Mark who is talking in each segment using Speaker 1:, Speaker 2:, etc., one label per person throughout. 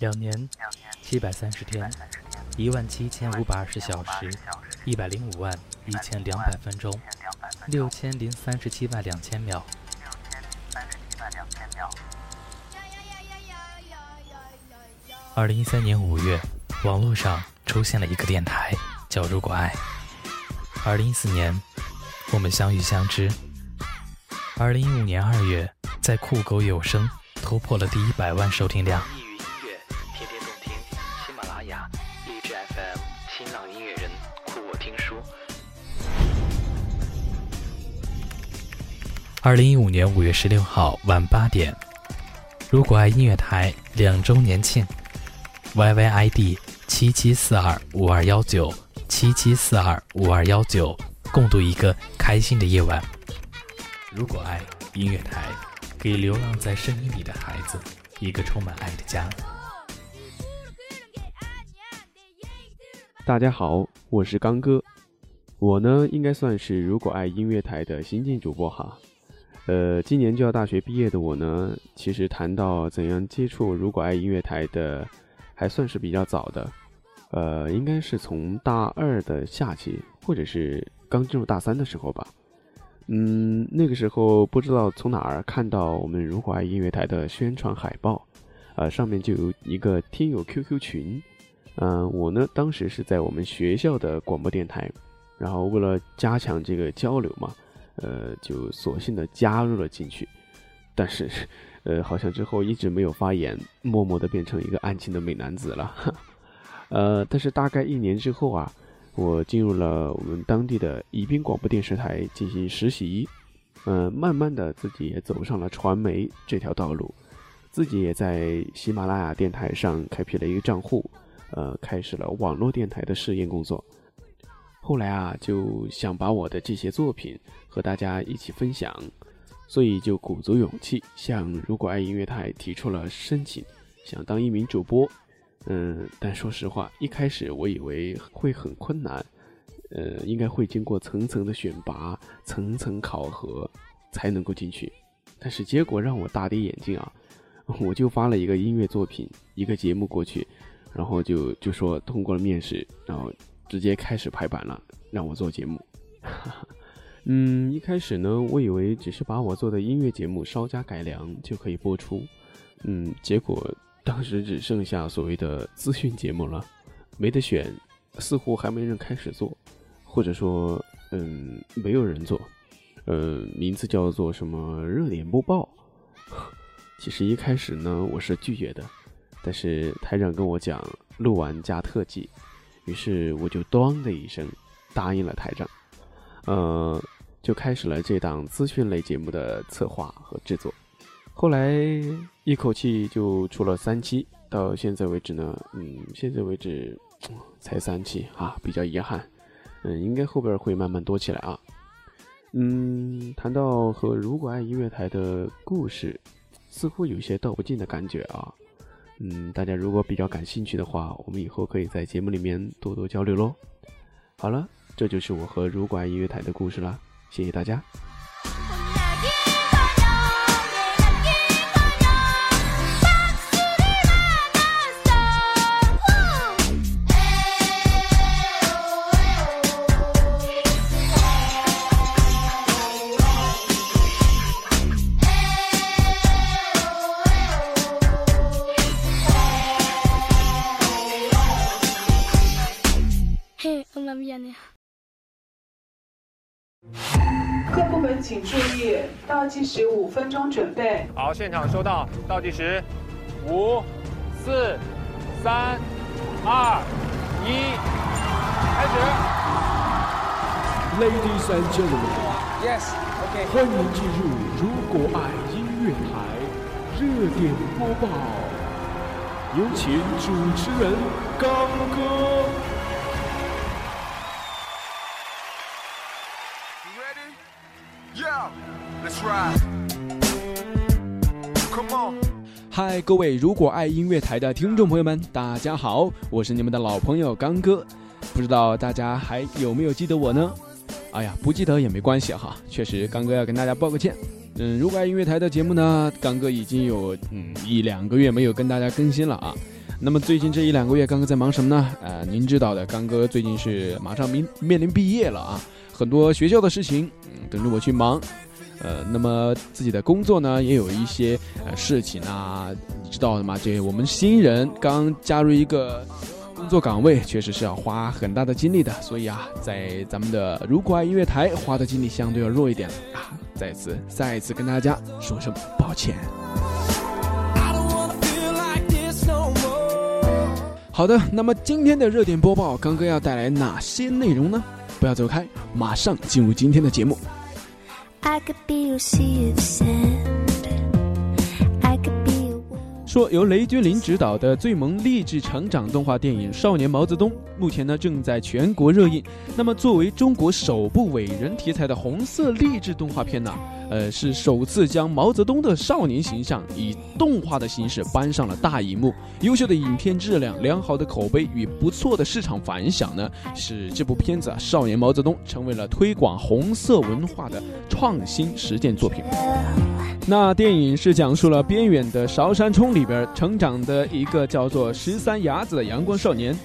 Speaker 1: 两年，七百三十天，一万七千五百二十小时，一百零五万一千两百分钟，六千零三十七万两千秒。二零一三年五月，网络上出现了一个电台，叫“如果爱”。二零一四年，我们相遇相知。二零一五年二月，在酷狗有声突破了第一百万收听量。FM 新浪音乐人酷我听书二零一五年五月十六号晚八点，如果爱音乐台两周年庆，YYID 七七四二五二幺九七七四二五二幺九，共度一个开心的夜晚。如果爱音乐台，给流浪在声音里的孩子一个充满爱的家。
Speaker 2: 大家好，我是刚哥，我呢应该算是如果爱音乐台的新晋主播哈。呃，今年就要大学毕业的我呢，其实谈到怎样接触如果爱音乐台的，还算是比较早的。呃，应该是从大二的夏季，或者是刚进入大三的时候吧。嗯，那个时候不知道从哪儿看到我们如果爱音乐台的宣传海报，呃，上面就有一个听友 QQ 群。嗯，我呢当时是在我们学校的广播电台，然后为了加强这个交流嘛。呃，就索性的加入了进去，但是，呃，好像之后一直没有发言，默默的变成一个安静的美男子了。呃，但是大概一年之后啊，我进入了我们当地的宜宾广播电视台进行实习，嗯，慢慢的自己也走上了传媒这条道路，自己也在喜马拉雅电台上开辟了一个账户，呃，开始了网络电台的试验工作。后来啊，就想把我的这些作品和大家一起分享，所以就鼓足勇气向如果爱音乐台提出了申请，想当一名主播。嗯，但说实话，一开始我以为会很困难，呃，应该会经过层层的选拔、层层考核才能够进去。但是结果让我大跌眼镜啊！我就发了一个音乐作品、一个节目过去，然后就就说通过了面试，然后。直接开始排版了，让我做节目。嗯，一开始呢，我以为只是把我做的音乐节目稍加改良就可以播出。嗯，结果当时只剩下所谓的资讯节目了，没得选，似乎还没人开始做，或者说，嗯，没有人做。呃，名字叫做什么热点播报。其实一开始呢，我是拒绝的，但是台长跟我讲，录完加特技。于是我就“咚”的一声答应了台长，呃，就开始了这档资讯类节目的策划和制作。后来一口气就出了三期，到现在为止呢，嗯，现在为止才三期啊，比较遗憾。嗯，应该后边会慢慢多起来啊。嗯，谈到和如果爱音乐台的故事，似乎有些道不尽的感觉啊。嗯，大家如果比较感兴趣的话，我们以后可以在节目里面多多交流喽。好了，这就是我和如果爱音乐台的故事啦，谢谢大家。
Speaker 3: 各部门请注意，倒计时五分钟，准备。
Speaker 4: 好，现场收到，倒计时，五、四、三、二、一，开始。
Speaker 5: Ladies and gentlemen，Yes，OK，欢迎进入《如果爱音乐台》热点播报，有请主持人刚哥。
Speaker 6: 嗨，各位如果爱音乐台的听众朋友们，大家好，我是你们的老朋友刚哥。不知道大家还有没有记得我呢？哎呀，不记得也没关系哈，确实刚哥要跟大家报个歉。嗯，如果爱音乐台的节目呢，刚哥已经有嗯一两个月没有跟大家更新了啊。那么最近这一两个月，刚哥在忙什么呢？呃，您知道的，刚哥最近是马上面面临毕业了啊，很多学校的事情，嗯，等着我去忙。呃，那么自己的工作呢，也有一些呃事情啊，你知道的吗？这我们新人刚加入一个工作岗位，确实是要花很大的精力的。所以啊，在咱们的如果爱音乐台花的精力相对要弱一点啊。再次再一次跟大家说声抱歉。好的，那么今天的热点播报，刚哥要带来哪些内容呢？不要走开，马上进入今天的节目。说由雷军林执导的最萌励志成长动画电影《少年毛泽东》，目前呢正在全国热映。那么作为中国首部伟人题材的红色励志动画片呢，呃，是首次将毛泽东的少年形象以动画的形式搬上了大荧幕。优秀的影片质量、良好的口碑与不错的市场反响呢，使这部片子啊《少年毛泽东》成为了推广红色文化的创新实践作品。那电影是讲述了边远的韶山冲里边成长的一个叫做十三伢子的阳光少年，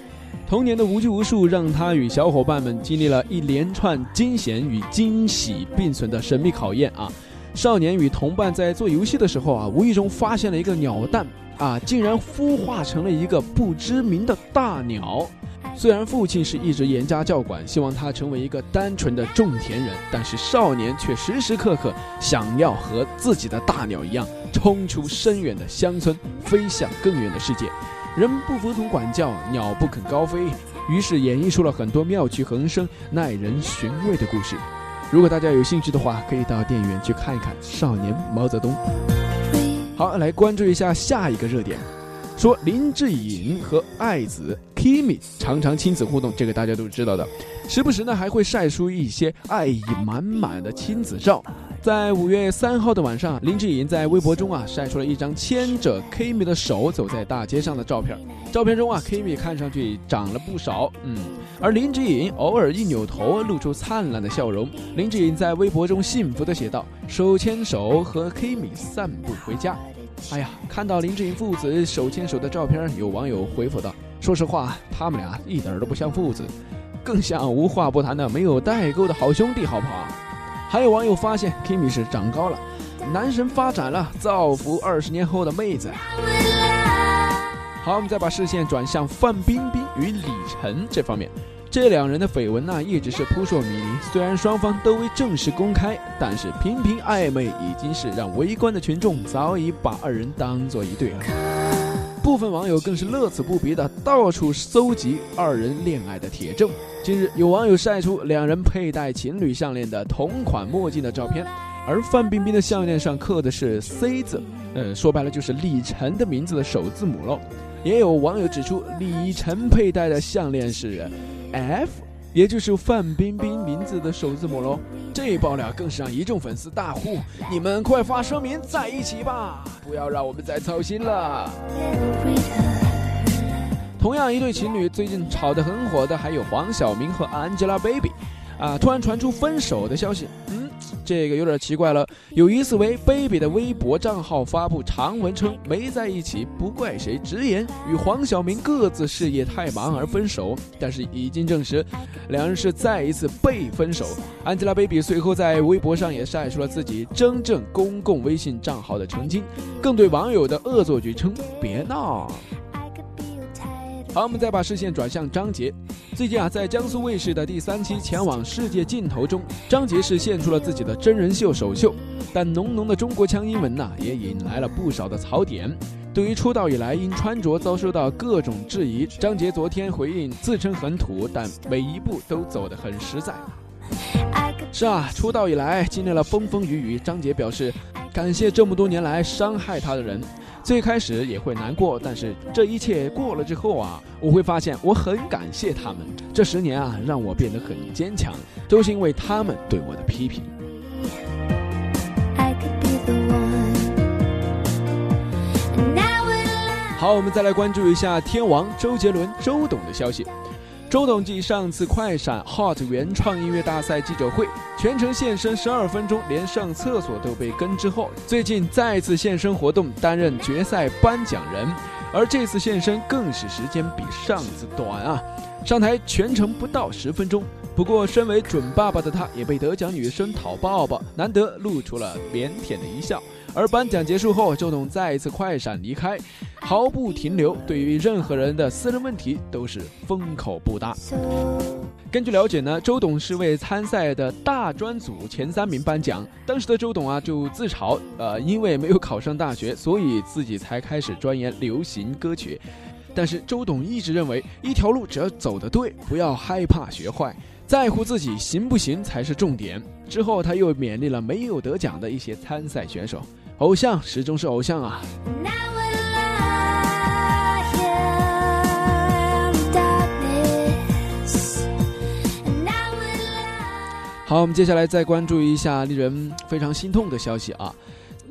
Speaker 6: 童年的无拘无束让他与小伙伴们经历了一连串惊险与惊喜并存的神秘考验啊！少年与同伴在做游戏的时候啊，无意中发现了一个鸟蛋啊，竟然孵化成了一个不知名的大鸟。虽然父亲是一直严加教管，希望他成为一个单纯的种田人，但是少年却时时刻刻想要和自己的大鸟一样，冲出深远的乡村，飞向更远的世界。人不服从管教，鸟不肯高飞，于是演绎出了很多妙趣横生、耐人寻味的故事。如果大家有兴趣的话，可以到电影院去看一看《少年毛泽东》。好，来关注一下下一个热点。说林志颖和爱子 Kimi 常常亲子互动，这个大家都知道的。时不时呢还会晒出一些爱意满满的亲子照。在五月三号的晚上，林志颖在微博中啊晒出了一张牵着 Kimi 的手走在大街上的照片。照片中啊，Kimi 看上去长了不少，嗯，而林志颖偶尔一扭头，露出灿烂的笑容。林志颖在微博中幸福地写道：“手牵手和 Kimi 散步回家。”哎呀，看到林志颖父子手牵手的照片，有网友回复道：“说实话，他们俩一点都不像父子，更像无话不谈的没有代沟的好兄弟，好不好？”还有网友发现，Kimi 是长高了，男神发展了，造福二十年后的妹子。好，我们再把视线转向范冰冰与李晨这方面。这两人的绯闻呢，一直是扑朔迷离。虽然双方都未正式公开，但是频频暧昧已经是让围观的群众早已把二人当做一对了。部分网友更是乐此不疲的到处搜集二人恋爱的铁证。近日，有网友晒出两人佩戴情侣项链的同款墨镜的照片，而范冰冰的项链上刻的是 C 字，呃，说白了就是李晨的名字的首字母喽。也有网友指出，李晨佩戴的项链是。F，也就是范冰冰名字的首字母喽。这一爆料更是让一众粉丝大呼：“你们快发声明在一起吧，不要让我们再操心了。”同样一对情侣，最近吵得很火的还有黄晓明和 Angelababy，啊，突然传出分手的消息。嗯。这个有点奇怪了，有疑似为 baby 的微博账号发布长文称没在一起，不怪谁，直言与黄晓明各自事业太忙而分手。但是已经证实，两人是再一次被分手。Angelababy 随后在微博上也晒出了自己真正公共微信账号的澄清，更对网友的恶作剧称别闹。好，我们再把视线转向张杰。最近啊，在江苏卫视的第三期《前往世界尽头》中，张杰是献出了自己的真人秀首秀，但浓浓的中国腔英文呢，也引来了不少的槽点。对于出道以来因穿着遭受到各种质疑，张杰昨天回应自称很土，但每一步都走得很实在。是啊，出道以来经历了风风雨雨，张杰表示感谢这么多年来伤害他的人。最开始也会难过，但是这一切过了之后啊，我会发现我很感谢他们。这十年啊，让我变得很坚强，都是因为他们对我的批评。好，我们再来关注一下天王周杰伦周董的消息。周董继上次快闪 Hot 原创音乐大赛记者会全程现身十二分钟，连上厕所都被跟之后，最近再次现身活动，担任决赛颁奖人。而这次现身更是时间比上次短啊，上台全程不到十分钟。不过，身为准爸爸的他，也被得奖女生讨抱抱，难得露出了腼腆的一笑。而颁奖结束后，周董再一次快闪离开，毫不停留。对于任何人的私人问题，都是封口不答。根据了解呢，周董是为参赛的大专组前三名颁奖。当时的周董啊，就自嘲，呃，因为没有考上大学，所以自己才开始钻研流行歌曲。但是周董一直认为，一条路只要走得对，不要害怕学坏。在乎自己行不行才是重点。之后，他又勉励了没有得奖的一些参赛选手：“偶像始终是偶像啊。”好，我们接下来再关注一下令人非常心痛的消息啊！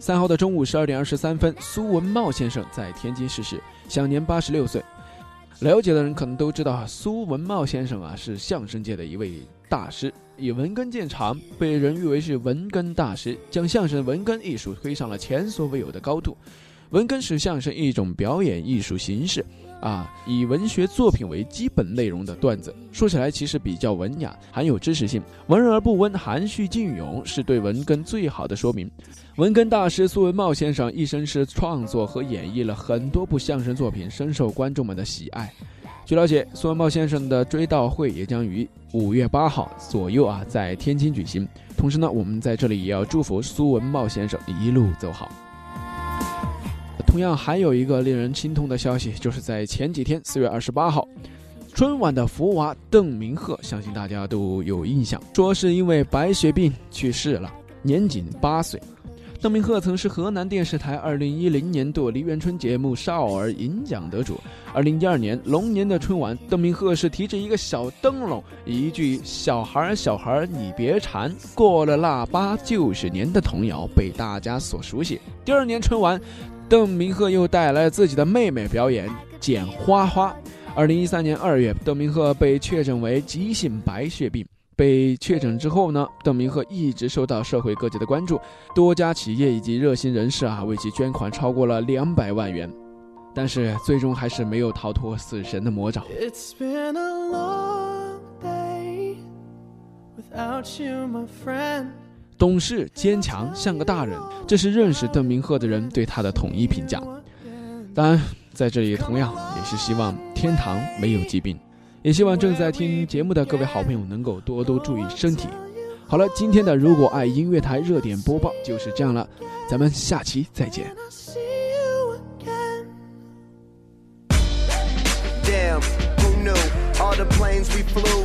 Speaker 6: 三号的中午十二点二十三分，苏文茂先生在天津逝世，享年八十六岁。了解的人可能都知道，苏文茂先生啊是相声界的一位大师，以文根见长，被人誉为是文根大师，将相声文根艺术推上了前所未有的高度。文根是相声一种表演艺术形式，啊，以文学作品为基本内容的段子，说起来其实比较文雅，含有知识性，文而不温，含蓄隽永，是对文根最好的说明。文根大师苏文茂先生一生是创作和演绎了很多部相声作品，深受观众们的喜爱。据了解，苏文茂先生的追悼会也将于五月八号左右啊在天津举行。同时呢，我们在这里也要祝福苏文茂先生一路走好。同样，还有一个令人心痛的消息，就是在前几天，四月二十八号，春晚的福娃邓明鹤，相信大家都有印象，说是因为白血病去世了，年仅八岁。邓明鹤曾是河南电视台2010年度梨园春节目少儿银奖得主。2012年龙年的春晚，邓明鹤是提着一个小灯笼，一句“小孩儿小孩儿你别馋，过了腊八就是年”的童谣被大家所熟悉。第二年春晚，邓明鹤又带来自己的妹妹表演剪花花。2013年2月，邓明鹤被确诊为急性白血病。被确诊之后呢，邓明鹤一直受到社会各界的关注，多家企业以及热心人士啊为其捐款超过了两百万元，但是最终还是没有逃脱死神的魔爪。懂事坚强，像个大人，这是认识邓明鹤的人对他的统一评价。当然，在这里同样也是希望天堂没有疾病。也希望正在听节目的各位好朋友能够多多注意身体。好了，今天的如果爱音乐台热点播报就是这样了，咱们下期再见。All the planes we flew,